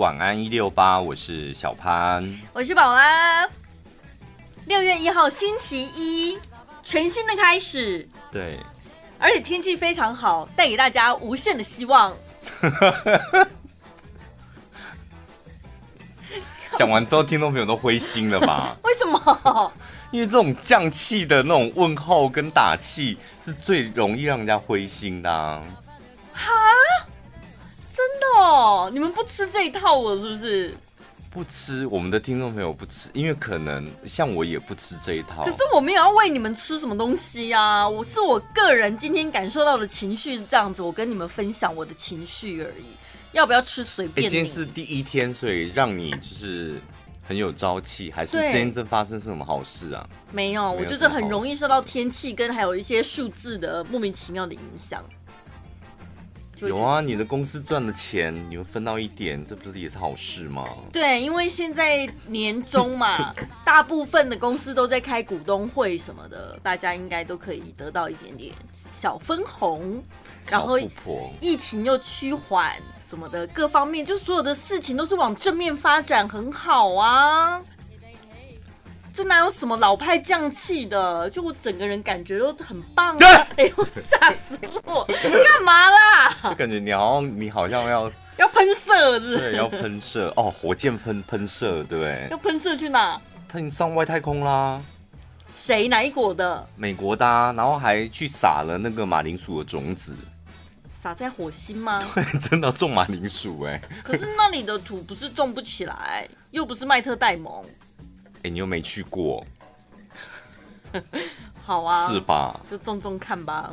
晚安一六八，我是小潘，我是宝拉。六月一号星期一，全新的开始。对，而且天气非常好，带给大家无限的希望。讲完之后，听众朋友都灰心了吧？为什么？因为这种降气的那种问候跟打气，是最容易让人家灰心的啊。哈？真的哦？你们不吃这一套了是不是？不吃，我们的听众朋友不吃，因为可能像我也不吃这一套。可是我没有要喂你们吃什么东西呀、啊，我是我个人今天感受到的情绪这样子，我跟你们分享我的情绪而已。要不要吃随便？今天是第一天，所以让你就是。很有朝气，还是真正发生什么好事啊？没有，我就是很容易受到天气跟还有一些数字的莫名其妙的影响。有啊，你的公司赚的钱，你会分到一点，这不是也是好事吗？对，因为现在年终嘛，大部分的公司都在开股东会什么的，大家应该都可以得到一点点小分红，然后疫情又趋缓。什么的各方面，就所有的事情都是往正面发展，很好啊。这哪有什么老派匠气的？就我整个人感觉都很棒啊！哎呦，吓死我！干嘛啦？就感觉你好像你好像要要喷射是不是？对，要喷射哦，火箭喷喷射，对不对？要喷射去哪？他已经上外太空啦。谁？哪一国的？美国的啊，然后还去撒了那个马铃薯的种子。撒在火星吗？对，真的种马铃薯哎。可是那里的土不是种不起来，又不是麦特戴蒙。哎、欸，你又没去过。好啊。是吧？就种种看吧。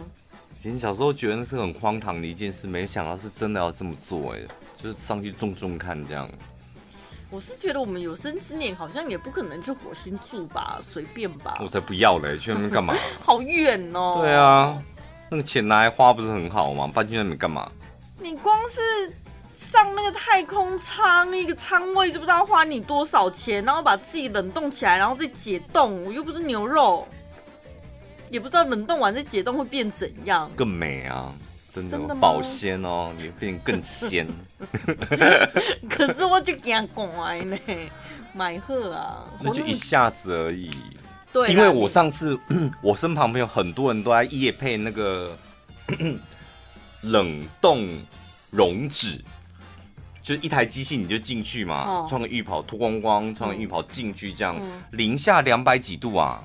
以前小时候觉得那是很荒唐的一件事，没想到是真的要这么做哎，就是上去种种看这样。我是觉得我们有生之年好像也不可能去火星住吧，随便吧。我才不要嘞，去那边干嘛？好远哦。对啊。那个钱拿来花不是很好吗？搬去那边干嘛？你光是上那个太空舱，一个舱位就不知道花你多少钱，然后把自己冷冻起来，然后再解冻。我又不是牛肉，也不知道冷冻完再解冻会变怎样。更美啊，真的，保鲜哦，你会变更鲜。可是我就惊怪呢，买货啊，那就一下子而已。对因为我上次 我身旁边有很多人都在夜配那个 冷冻溶脂，就是一台机器你就进去嘛，穿个浴袍脱光光，穿个浴袍进去这样，零下两百几度啊，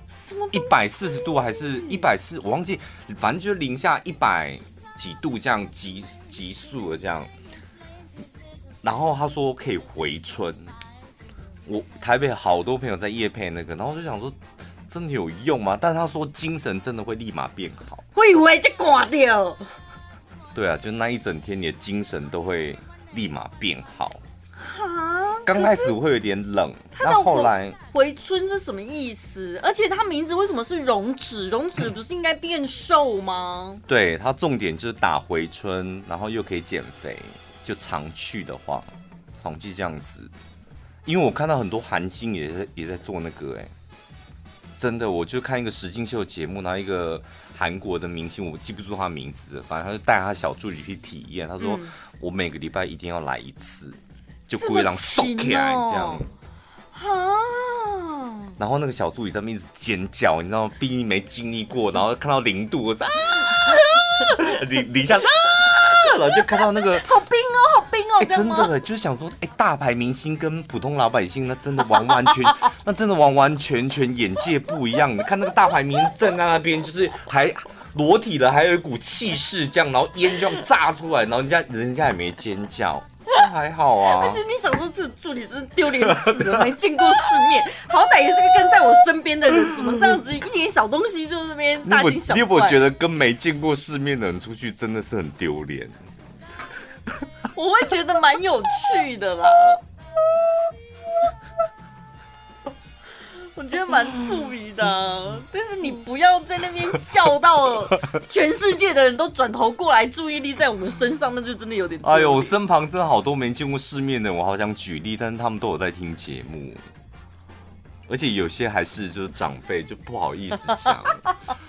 一百四十度还是一百四，我忘记，反正就是零下一百几度这样急急速的这样，然后他说可以回春，我台北好多朋友在夜配那个，然后我就想说。真的有用吗？但是他说精神真的会立马变好，会会就挂掉。对啊，就那一整天你的精神都会立马变好。哈，刚开始我会有点冷，那后来回春是什么意思？而且他名字为什么是溶脂？溶脂不是应该变瘦吗？对，它重点就是打回春，然后又可以减肥。就常去的话，统计这样子。因为我看到很多韩星也在也在做那个、欸，哎。真的，我就看一个实境秀节目，然后一个韩国的明星，我记不住他名字，反正他就带他小助理去体验。他说：“我每个礼拜一定要来一次，就故意让瘦起来这样。”啊然后那个小助理在那边一直尖叫，你知道吗？毕竟没经历过，然后看到零度，我说啊，零零下啊，然后就看到那个 好真的，就是想说，哎、欸，大牌明星跟普通老百姓，那真的完完全。那真的完完全全眼界不一样。你看那个大牌明星站在那边，就是还裸体了，还有一股气势这样，然后烟就这样炸出来，然后人家人家也没尖叫，还好啊。但是你想说这助理真是丢脸死了，没见过世面，好歹也是个跟在我身边的人，怎么这样子一点小东西就这边大惊小怪？你有没有觉得跟没见过世面的人出去真的是很丢脸？我会觉得蛮有趣的啦。我觉得蛮触鼻的，啊，但是你不要在那边叫到全世界的人都转头过来，注意力在我们身上，那就真的有点。哎呦，我身旁真的好多没见过世面的人，我好想举例，但是他们都有在听节目，而且有些还是就是长辈，就不好意思讲。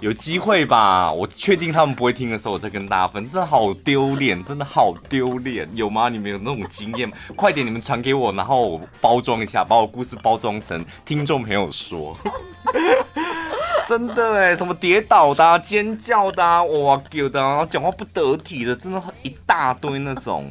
有机会吧？我确定他们不会听的时候，我再跟大家分。真的好丢脸，真的好丢脸，有吗？你们有那种经验吗？快点，你们传给我，然后我包装一下，把我故事包装成听众朋友说。真的哎，什么跌倒的、啊、尖叫的、啊、哇叫的、啊，然后讲话不得体的，真的一大堆那种。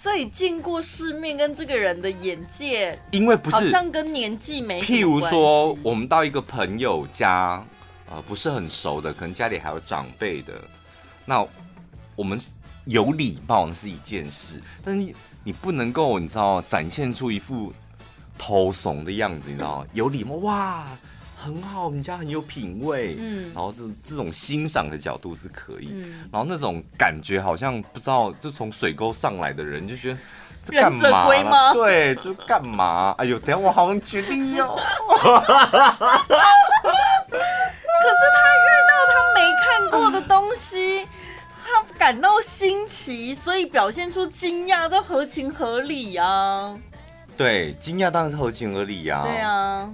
所以见过世面跟这个人的眼界，因为不是好像跟年纪没。譬如说，我们到一个朋友家。呃，不是很熟的，可能家里还有长辈的，那我们有礼貌是一件事，但是你你不能够，你知道，展现出一副偷怂的样子，你知道吗？有礼貌，哇，很好，你家很有品味，嗯，然后这这种欣赏的角度是可以，嗯，然后那种感觉好像不知道，就从水沟上来的人就觉得这干嘛，吗？对，就干嘛？哎呦，等下我好像举例哦。可是他遇到他没看过的东西，他感到新奇，所以表现出惊讶，这合情合理啊。对，惊讶当然是合情合理呀。对啊，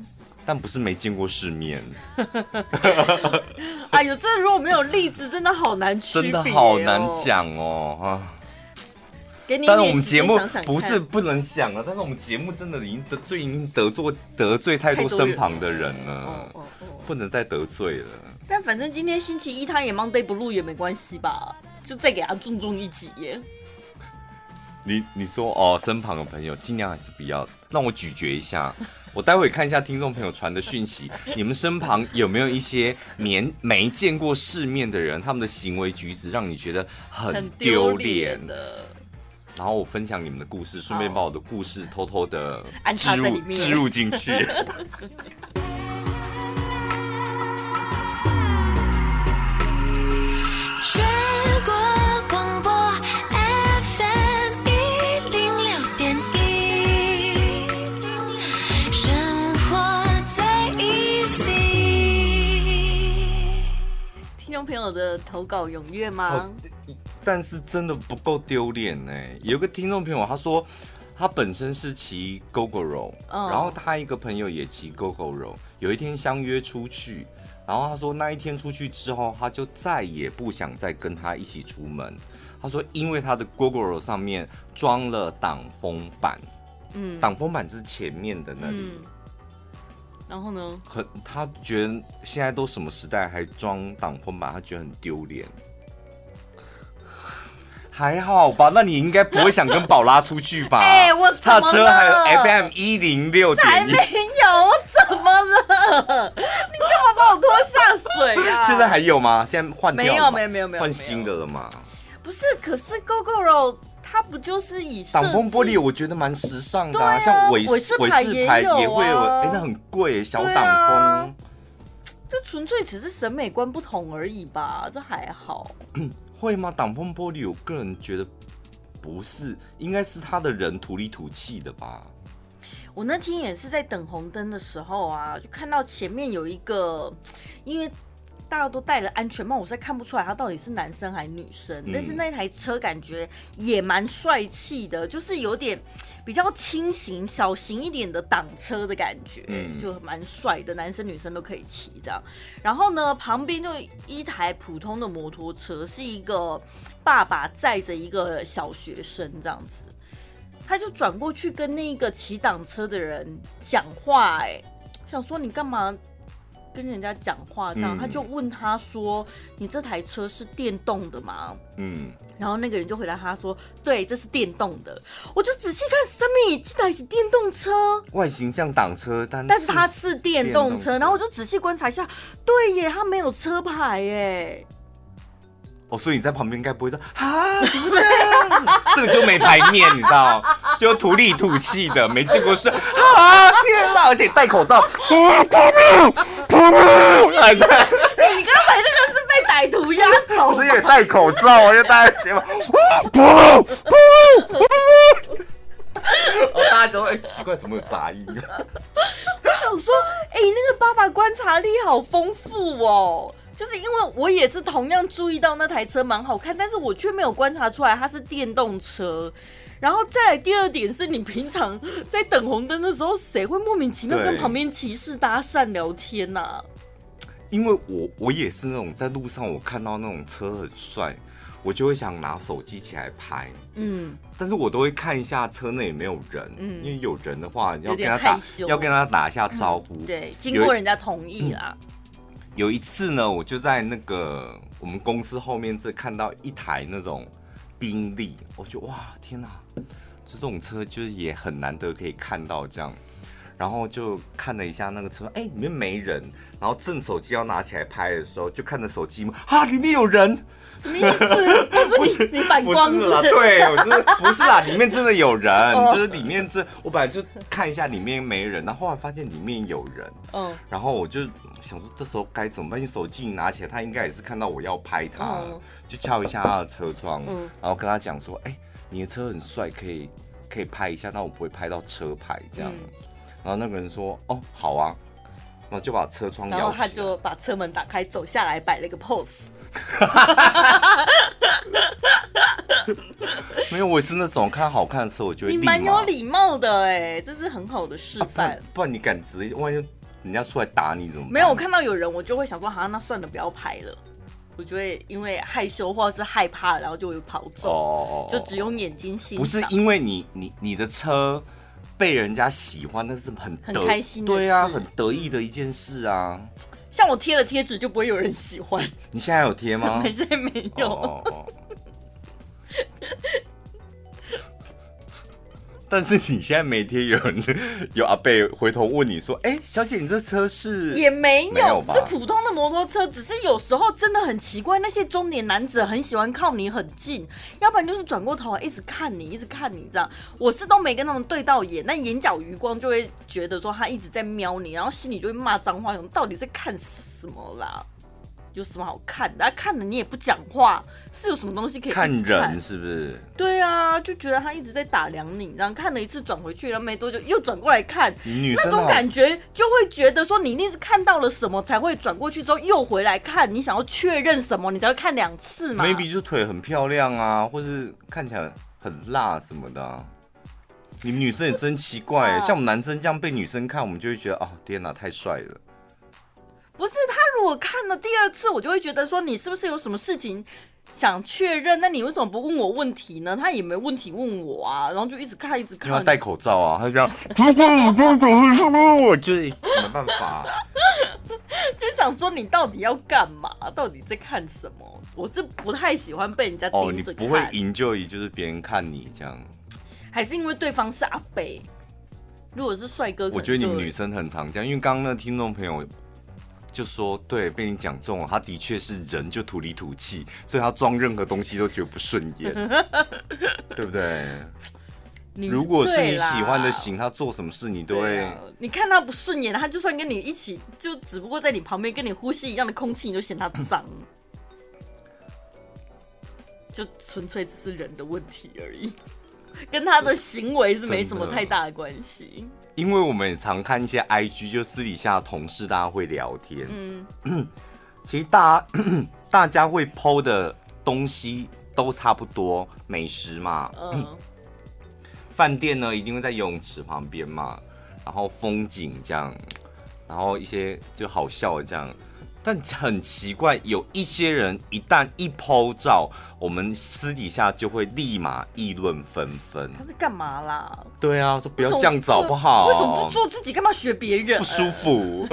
但不是没见过世面。哎呦，这如果没有例子，真的好难区别，真的好难讲哦啊。但是我们节目不是不能想了，但是我们节目真的已经得罪，已经得罪得罪太多身旁的人了，不能再得罪了。但反正今天星期一他也 Monday 不录也没关系吧，就再给他重重一击耶。你你说哦，身旁的朋友尽量还是不要让我咀嚼一下。我待会看一下听众朋友传的讯息，你们身旁有没有一些年没见过世面的人，他们的行为举止让你觉得很丢脸的？然后我分享你们的故事，顺便把我的故事偷偷的植入植入进去。全国广播 FM 一零六点一，生活最 easy。听众朋友的投稿踊跃吗？但是真的不够丢脸呢。有个听众朋友他说，他本身是骑 Gogoro，然后他一个朋友也骑 Gogoro，有一天相约出去，然后他说那一天出去之后，他就再也不想再跟他一起出门。他说，因为他的 Gogoro 上面装了挡风板，嗯，挡风板是前面的那里，嗯、然后呢，很他觉得现在都什么时代还装挡风板，他觉得很丢脸。还好吧，那你应该不会想跟宝拉出去吧？哎、欸，我怎么了？他车还有 FM 一零六点一，才没有，我怎么了？你干嘛把我拖下水呀、啊？现在还有吗？现在换掉没有，没有，没有，没有，换新的了吗？不是，可是 Gogoro 它不就是以挡风玻璃？我觉得蛮时尚的、啊，啊、像伟伟士牌也会有，哎、欸，那很贵，小挡风、啊。这纯粹只是审美观不同而已吧，这还好。会吗？挡风玻璃，我个人觉得不是，应该是他的人土里土气的吧。我那天也是在等红灯的时候啊，就看到前面有一个，因为。大家都戴了安全帽，我实在看不出来他到底是男生还是女生。但是那台车感觉也蛮帅气的，就是有点比较轻型、小型一点的挡车的感觉，就蛮帅的，男生女生都可以骑这样。然后呢，旁边就一台普通的摩托车，是一个爸爸载着一个小学生这样子，他就转过去跟那个骑挡车的人讲话，哎，想说你干嘛？跟人家讲话这样，嗯、他就问他说：“你这台车是电动的吗？”嗯，然后那个人就回答他说：“对，这是电动的。”我就仔细看上面，这台是电动车，外形像挡车，但但是它是电动车。然后我就仔细观察一下，对耶，它没有车牌耶。哦，所以你在旁边应该不会说啊，怎么这样？这个就没牌面，你知道？就土里土气的，没见过世啊！天哪，而且戴口罩，还在。你刚才那个是被歹徒压走，所以也戴口罩，我就戴在前面。噗噗噗，哦，大家觉得哎，奇怪，怎么有杂音？我想说，哎，那个爸爸观察力好丰富哦。就是因为我也是同样注意到那台车蛮好看，但是我却没有观察出来它是电动车。然后再来第二点是，你平常在等红灯的时候，谁会莫名其妙跟旁边骑士搭讪聊天呐、啊？因为我我也是那种在路上我看到那种车很帅，我就会想拿手机起来拍。嗯，但是我都会看一下车内有没有人，嗯，因为有人的话要跟他打，要跟他打一下招呼。嗯、对，经过人家同意啦。有一次呢，我就在那个我们公司后面这看到一台那种宾利，我就哇天哪，这种车就是也很难得可以看到这样，然后就看了一下那个车，哎，里面没人，然后正手机要拿起来拍的时候，就看着手机嘛，啊，里面有人。什么意思？不是你反光是不是？不是啦，对，我就是不是啦，里面真的有人，就是里面这我本来就看一下里面没人，然后后来发现里面有人，嗯，然后我就想说这时候该怎么办？因为手机一拿起来，他应该也是看到我要拍他，就敲一下他的车窗，然后跟他讲说，哎，你的车很帅，可以可以拍一下，但我不会拍到车牌这样。然后那个人说，哦，好啊。然后就把车窗摇起，然后他就把车门打开，走下来摆了一个 pose。没有，我也是那种看好看的车，我就会。你蛮有礼貌的哎，这是很好的示范。不然你敢直接，万一人家出来打你怎么办？没有，我看到有人，我就会想说，好，那算了，不要拍了。我就会因为害羞或者是害怕，然后就会跑走。哦。就只用眼睛欣赏。不是因为你，你你的车。被人家喜欢，那是很很开心的，对啊，很得意的一件事啊。像我贴了贴纸，就不会有人喜欢。你现在有贴吗？现在没有。Oh, oh, oh. 但是你现在每天，有人 有阿贝回头问你说：“哎、欸，小姐，你这车是？”也没有？就普通的摩托车，只是有时候真的很奇怪，那些中年男子很喜欢靠你很近，要不然就是转过头一直看你，一直看你这样。我是都没跟他们对到眼，那眼角余光就会觉得说他一直在瞄你，然后心里就会骂脏话，说到底在看什么啦？有什么好看的？看了你也不讲话，是有什么东西可以看？看人是不是？对啊，就觉得他一直在打量你，然后看了一次转回去，然后没多久又转过来看，那种感觉就会觉得说你一定是看到了什么才会转过去之后又回来看，你想要确认什么，你才会看两次嘛？Maybe 就腿很漂亮啊，或是看起来很辣什么的啊。你们女生也真奇怪，像我们男生这样被女生看，我们就会觉得哦，天哪，太帅了。不是他，如果看了第二次，我就会觉得说你是不是有什么事情想确认？那你为什么不问我问题呢？他也没问题问我啊，然后就一直看，一直看。因为他戴口罩啊，他就这样。不管我怎么说，我就是没办法。就想说你到底要干嘛？到底在看什么？我是不太喜欢被人家盯着看。哦，你不会 enjoy 就是别人看你这样？还是因为对方是阿北？如果是帅哥，我觉得你们女生很常这样，因为刚刚那个听众朋友。就说对，被你讲中了，他的确是人就土里土气，所以他装任何东西都觉得不顺眼，对不对？如果是你喜欢的型，他做什么事你都会。啊、你看他不顺眼，他就算跟你一起，就只不过在你旁边跟你呼吸一样的空气，你就嫌他脏，就纯粹只是人的问题而已，跟他的行为是没什么太大的关系。因为我们也常看一些 IG，就私底下同事大家会聊天。嗯，其实大家 大家会 PO 的东西都差不多，美食嘛。嗯。饭店呢，一定会在游泳池旁边嘛，然后风景这样，然后一些就好笑的这样。但很奇怪，有一些人一旦一 PO 照，我们私底下就会立马议论纷纷。他是干嘛啦？对啊，说不要这样子好不好？为什么不做自己？干嘛学别人？不舒服。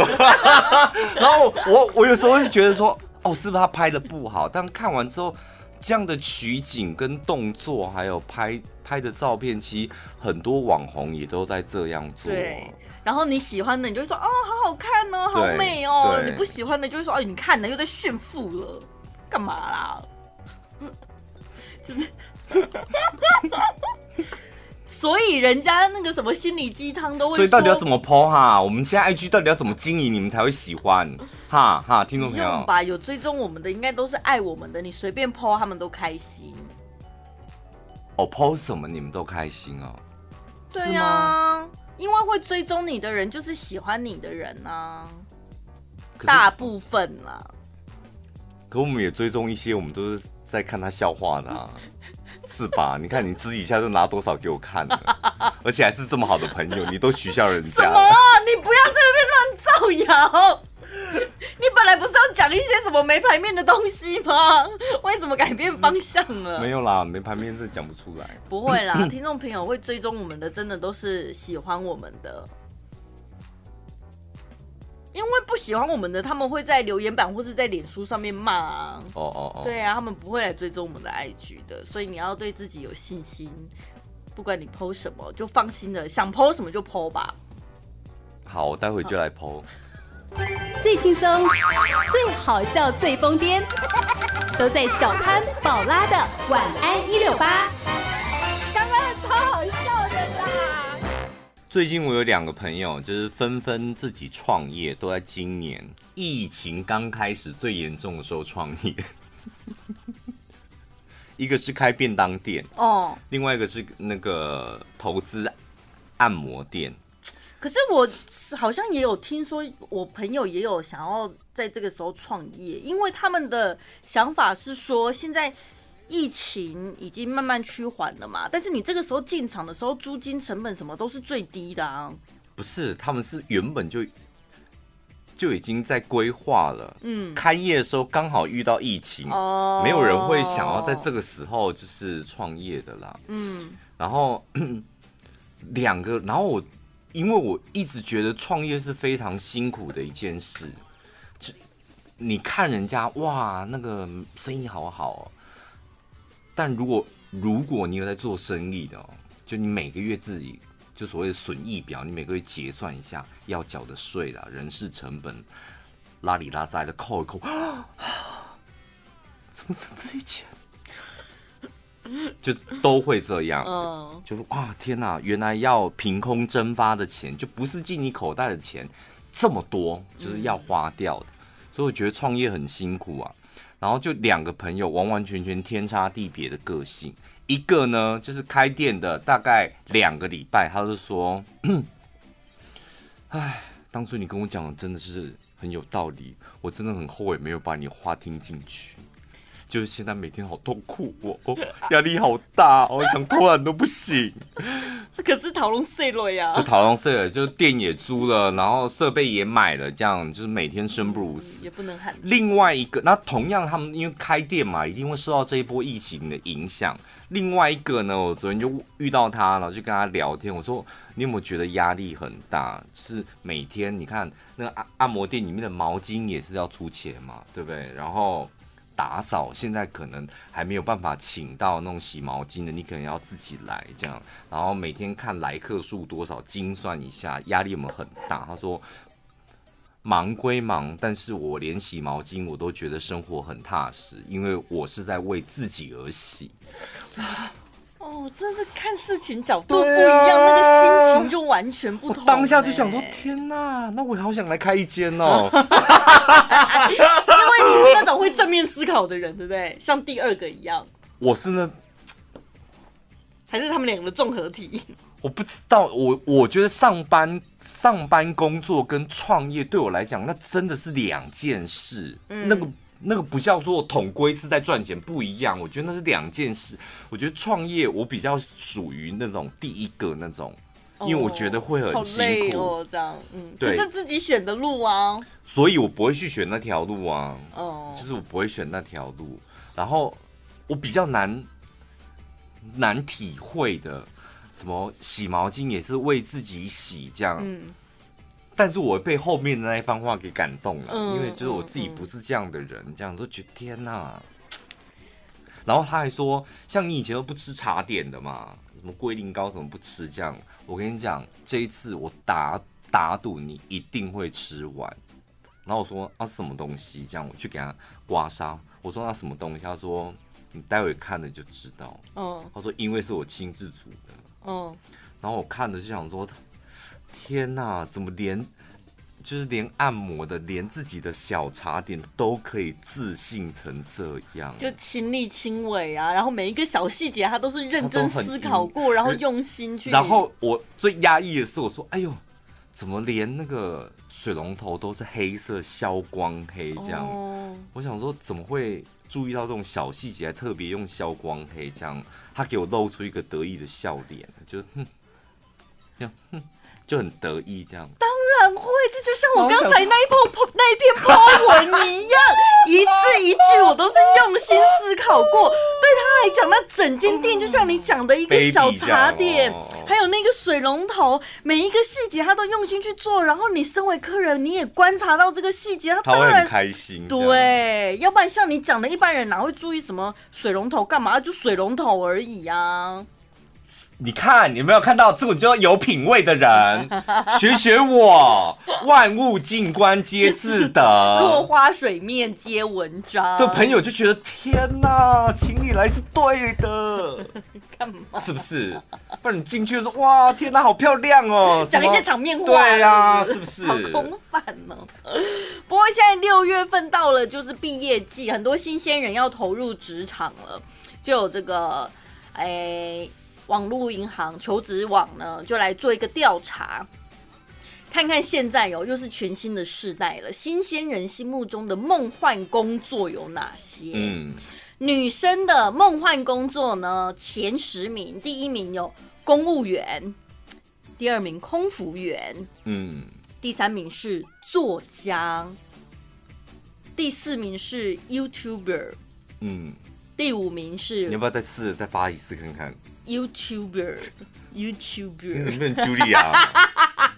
然后我我有时候会觉得说，哦，是不是他拍的不好？但看完之后，这样的取景跟动作，还有拍拍的照片，其实很多网红也都在这样做。对。然后你喜欢的，你就会说哦，好好看哦，好美哦。你不喜欢的，就会说哦，你看呢，又在炫富了，干嘛啦？就是，所以人家那个什么心理鸡汤都会。所以到底要怎么 po 哈？我们现在 IG 到底要怎么经营，你们才会喜欢？哈哈，听众朋友吧，有追踪我们的，应该都是爱我们的。你随便 po，他们都开心。哦，po 什么你们都开心哦？对呀。因为会追踪你的人，就是喜欢你的人啊，大部分啦。可我们也追踪一些，我们都是在看他笑话的啊，是吧？你看你私底下就拿多少给我看了，而且还是这么好的朋友，你都取笑人家。什么？你不要在那边乱造谣！你本本来不是要讲一些什么没牌面的东西吗？为什么改变方向了？没有啦，没牌面这讲不出来。不会啦，听众朋友会追踪我们的，真的都是喜欢我们的。因为不喜欢我们的，他们会在留言板或是在脸书上面骂啊。哦哦哦。对啊，他们不会来追踪我们的 IG 的，所以你要对自己有信心。不管你 po 什么，就放心的，想 po 什么就 po 吧。好，我待会就来 po。最轻松、最好笑、最疯癫，都在小潘宝拉的晚安一六八。最近我有两个朋友，就是纷纷自己创业，都在今年疫情刚开始最严重的时候创业。一个是开便当店哦，另外一个是那个投资按摩店。可是我好像也有听说，我朋友也有想要在这个时候创业，因为他们的想法是说，现在疫情已经慢慢趋缓了嘛，但是你这个时候进场的时候，租金成本什么都是最低的啊。不是，他们是原本就就已经在规划了，嗯，开业的时候刚好遇到疫情，哦，没有人会想要在这个时候就是创业的啦，嗯，然后 两个，然后我。因为我一直觉得创业是非常辛苦的一件事，就你看人家哇，那个生意好好哦，但如果如果你有在做生意的哦，就你每个月自己就所谓的损益表，你每个月结算一下要缴的税啦、人事成本，拉里拉杂的扣一扣，怎么省这些钱？就都会这样，嗯，就哇天哪，原来要凭空蒸发的钱，就不是进你口袋的钱，这么多，就是要花掉的，所以我觉得创业很辛苦啊。然后就两个朋友，完完全全天差地别的个性，一个呢就是开店的，大概两个礼拜，他就说，哎，当初你跟我讲的真的是很有道理，我真的很后悔没有把你话听进去。就是现在每天好痛苦哦，压力好大，我想偷懒都不行。可是讨论碎了呀，就讨论碎了，就店也租了，然后设备也买了，这样就是每天生不如死，也不能喊。另外一个，那同样他们因为开店嘛，一定会受到这一波疫情的影响。另外一个呢，我昨天就遇到他了，就跟他聊天，我说你有没有觉得压力很大？就是每天你看那个按按摩店里面的毛巾也是要出钱嘛，对不对？然后。打扫现在可能还没有办法请到那种洗毛巾的，你可能要自己来这样，然后每天看来客数多少，精算一下，压力有没有很大？他说忙归忙，但是我连洗毛巾我都觉得生活很踏实，因为我是在为自己而洗。哦，真是看事情角度不一样，啊、那个心情就完全不同。当下就想说，天哪，那我好想来开一间哦。那种会正面思考的人，对不对？像第二个一样。我是那，还是他们两个的综合体？我不知道，我我觉得上班上班工作跟创业对我来讲，那真的是两件事。嗯、那个。那个不叫做统归是在赚钱，不一样。我觉得那是两件事。我觉得创业我比较属于那种第一个那种，因为我觉得会很辛苦。哦，这样，嗯，对，是自己选的路啊。所以我不会去选那条路啊。哦，就是我不会选那条路。然后我比较难难体会的，什么洗毛巾也是为自己洗这样。嗯。但是我被后面的那一番话给感动了，嗯、因为就是我自己不是这样的人，嗯、这样都觉得天哪。然后他还说，像你以前都不吃茶点的嘛，什么龟苓膏怎么不吃？这样，我跟你讲，这一次我打打赌你一定会吃完。然后我说啊，什么东西？这样我去给他刮痧。我说那什么东西？他说你待会看了就知道。嗯。他说因为是我亲自煮的。嗯。然后我看着就想说。天呐，怎么连就是连按摩的，连自己的小茶点都可以自信成这样，就亲力亲为啊！然后每一个小细节，他都是认真思考过，然后用心去。然后我最压抑的是，我说：“哎呦，怎么连那个水龙头都是黑色消光黑这样？”哦、我想说，怎么会注意到这种小细节，还特别用消光黑这样？他给我露出一个得意的笑脸，就哼，哼。就很得意这样，这就像我刚才那一篇那一篇 po 文一样，一字一句我都是用心思考过。对他来讲，那整间店就像你讲的一个小茶点，还有那个水龙头，每一个细节他都用心去做。然后你身为客人，你也观察到这个细节，他当然开心。对，要不然像你讲的，一般人哪会注意什么水龙头干嘛？就水龙头而已呀。你看，你有没有看到这种叫有品味的人？学学我，万物静观皆自得，落花水面皆文章。对朋友就觉得天哪，请你来是对的，干嘛？是不是？不然你进去就说哇，天哪，好漂亮哦，讲一些场面话。对呀、啊，是不是？好空泛哦。不过现在六月份到了，就是毕业季，很多新鲜人要投入职场了，就有这个，哎。网络银行求职网呢，就来做一个调查，看看现在有、哦、又是全新的世代了，新鲜人心目中的梦幻工作有哪些？嗯，女生的梦幻工作呢，前十名，第一名有公务员，第二名空服员，嗯，第三名是作家，第四名是 YouTuber，嗯。第五名是，你要不要再试再发一次看看？YouTuber，YouTuber，你怎么变茱莉亚？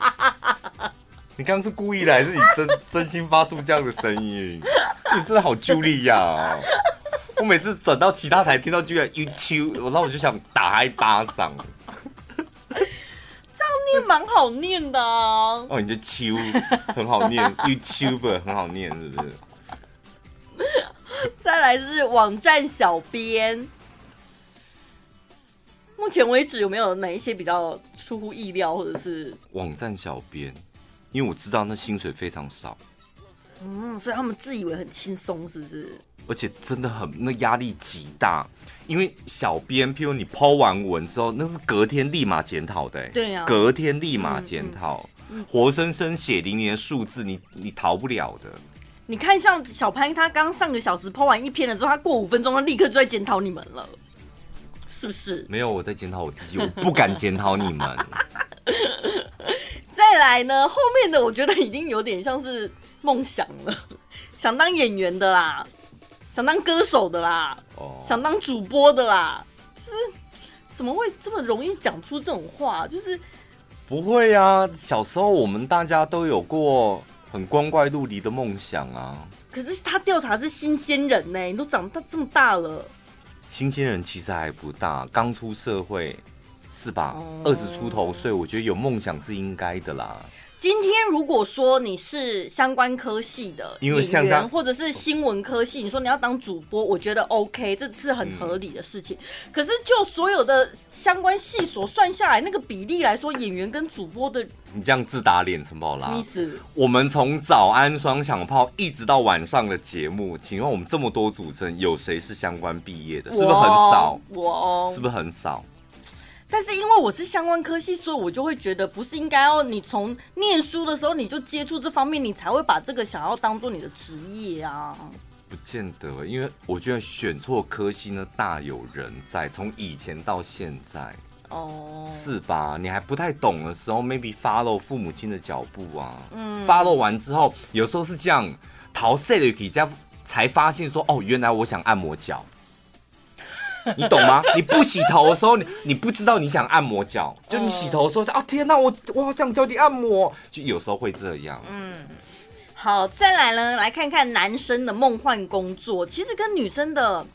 你刚刚是故意的，还是你真真心发出这样的声音？你真的好茱莉亚哦！我每次转到其他台听到居然 YouTube，然后我就想打他一巴掌。这样念蛮好念的啊！哦，你的秋很好念，YouTuber 很好念，是不是？再来是网站小编，目前为止有没有哪一些比较出乎意料，或者是？网站小编？因为我知道那薪水非常少，嗯，所以他们自以为很轻松，是不是？而且真的很那压力极大，因为小编，譬如你 po 完文之后，那是隔天立马检讨的，欸，对呀，啊，隔天立马检讨，嗯。嗯，活生生血淋淋的数字，你你逃不了的。你看，像小潘，他刚上个小时 po 完一篇了之后，他过五分钟，他立刻就在检讨你们了，是不是？没有，我在检讨我自己，我不敢检讨你们。再来呢，后面的我觉得已经有点像是梦想了，想当演员的啦，想当歌手的啦，哦，想当主播的啦，就是怎么会这么容易讲出这种话？就是不会呀、啊，小时候我们大家都有过。很光怪陆离的梦想啊！可是他调查是新鲜人呢，你都长大这么大了。新鲜人其实还不大，刚出社会，是吧？二十出头岁，我觉得有梦想是应该的啦。今天如果说你是相关科系的演员，或者是新闻科系，你说你要当主播，我觉得 OK，这是很合理的事情。嗯、可是就所有的相关系所算下来，那个比例来说，演员跟主播的，你这样自打脸，陈宝拉。意思？我们从早安双响炮一直到晚上的节目，请问我们这么多主持人，有谁是相关毕业的？是不是很少？我哦，是不是很少？但是因为我是相关科系，所以我就会觉得不是应该要你从念书的时候你就接触这方面，你才会把这个想要当做你的职业啊。不见得，因为我觉得选错科系呢大有人在，从以前到现在，哦，是吧？你还不太懂的时候，maybe follow 父母亲的脚步啊，嗯，follow 完之后，有时候是这样，逃税的可以这样才发现说，哦，原来我想按摩脚。你懂吗？你不洗头的时候，你你不知道你想按摩脚，就你洗头的时候，啊天哪，我我好想脚底按摩，就有时候会这样。嗯，好，再来呢，来看看男生的梦幻工作，其实跟女生的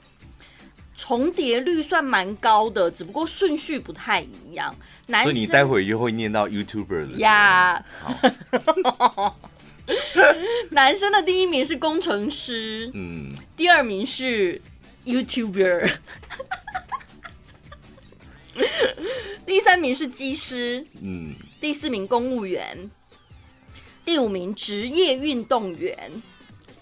重叠率算蛮高的，只不过顺序不太一样。男生，所以你待会又会念到 YouTuber 的呀。好 男生的第一名是工程师，嗯，第二名是。YouTuber，第三名是机师，嗯，第四名公务员，第五名职业运动员，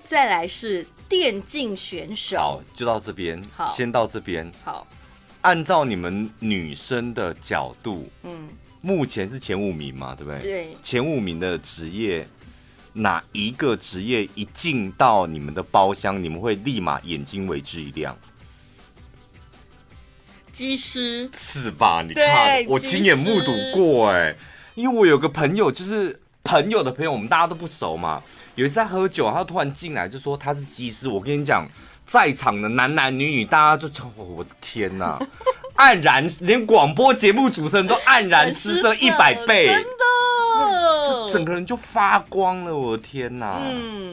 再来是电竞选手。好，就到这边，好，先到这边。好，按照你们女生的角度，嗯，目前是前五名嘛，对不对？对，前五名的职业。哪一个职业一进到你们的包厢，你们会立马眼睛为之一亮？机师是吧？你看，我亲眼目睹过哎，因为我有个朋友就是朋友的朋友，我们大家都不熟嘛。有一次在喝酒，他突然进来就说他是机师。我跟你讲，在场的男男女女，大家就哦，我的天哪，黯然，连广播节目主持人都黯然失色一百倍，整个人就发光了。我的天哪，嗯，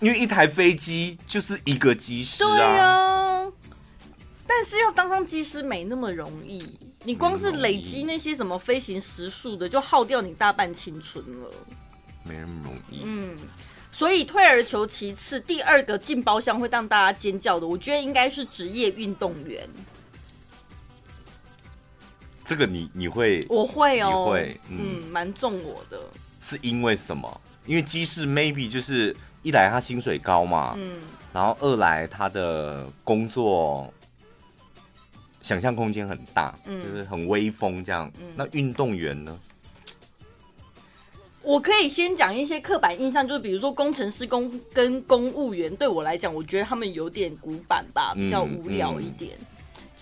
因为一台飞机就是一个机师啊，对啊，但是要当上机师没那么容易，你光是累积那些什么飞行时数的，就耗掉你大半青春了，没那么容易，嗯。所以退而求其次，第二个进包厢会让大家尖叫的，我觉得应该是职业运动员。这个你你会？我会哦，你会，嗯，蛮中我的。是因为什么？因为机师 maybe 就是一来他薪水高嘛，嗯，然后二来他的工作想象空间很大，嗯，就是很威风这样。嗯，那运动员呢？我可以先讲一些刻板印象，就是比如说工程师、工跟公务员，对我来讲，我觉得他们有点古板吧，比较无聊一点。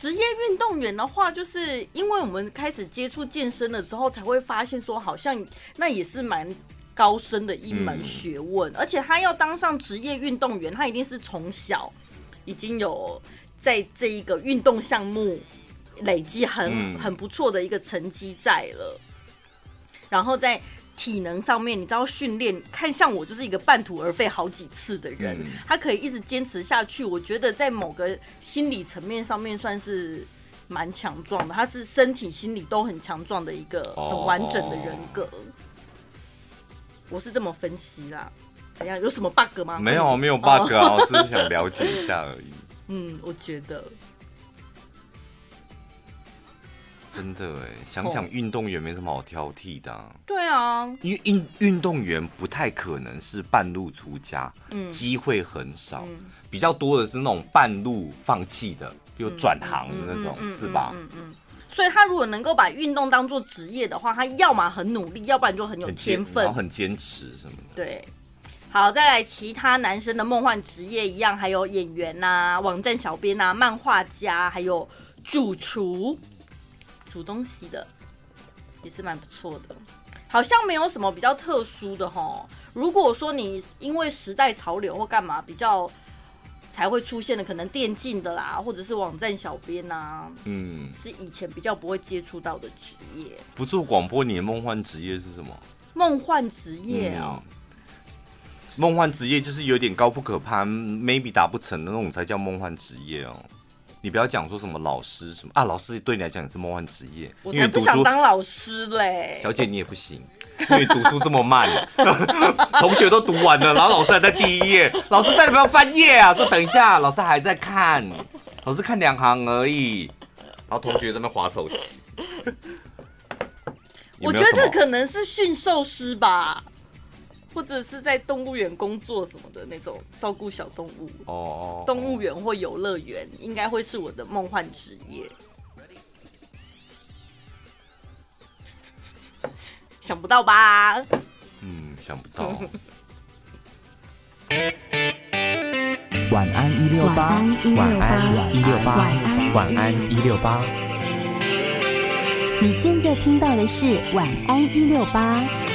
嗯、业运动员的话，就是因为我们开始接触健身了之后，才会发现说，好像那也是蛮高深的一门学问，嗯、而且他要当上职业运动员，他一定是从小已经有在这一个运动项目累积很、嗯、很不错的一个成绩在了，然后在。体能上面，你知道训练，看像我就是一个半途而废好几次的人，嗯、他可以一直坚持下去。我觉得在某个心理层面上面算是蛮强壮的，他是身体、心理都很强壮的一个很完整的人格。哦、我是这么分析啦，怎样？有什么 bug 吗？没有，没有 bug 啊，我只是想了解一下而已。嗯，我觉得。真的哎，想想运动员没什么好挑剔的。对啊，因为运运动员不太可能是半路出家，嗯，机会很少，比较多的是那种半路放弃的，比如转行的那种，是吧？嗯嗯。所以他如果能够把运动当做职业的话，他要么很努力，要不然就很有天分，很坚持什么的。对，好，再来其他男生的梦幻职业一样，还有演员呐、网站小编呐、漫画家，还有主厨。煮东西的也是蛮不错的，好像没有什么比较特殊的哈。如果说你因为时代潮流或干嘛比较才会出现的，可能电竞的啦，或者是网站小编呐、啊，嗯，是以前比较不会接触到的职业。不做广播，你的梦幻职业是什么？梦幻职业啊、喔，梦、嗯、幻职业就是有点高不可攀，maybe 达不成的那种才叫梦幻职业哦、喔。你不要讲说什么老师什么啊，老师对你来讲也是梦幻职业。我才不想当老师嘞，小姐你也不行，因为读书这么慢，同学都读完了，然后老师还在第一页，老师在你不要翻页啊，说等一下，老师还在看，老师看两行而已，然后同学在那划手机。我觉得可能是驯兽师吧。或者是在动物园工作什么的那种，照顾小动物哦，动物园或游乐园应该会是我的梦幻职业。想不到吧？嗯，想不到。晚安一六八，晚安一六八，晚安一六八。你现在听到的是晚安一六八。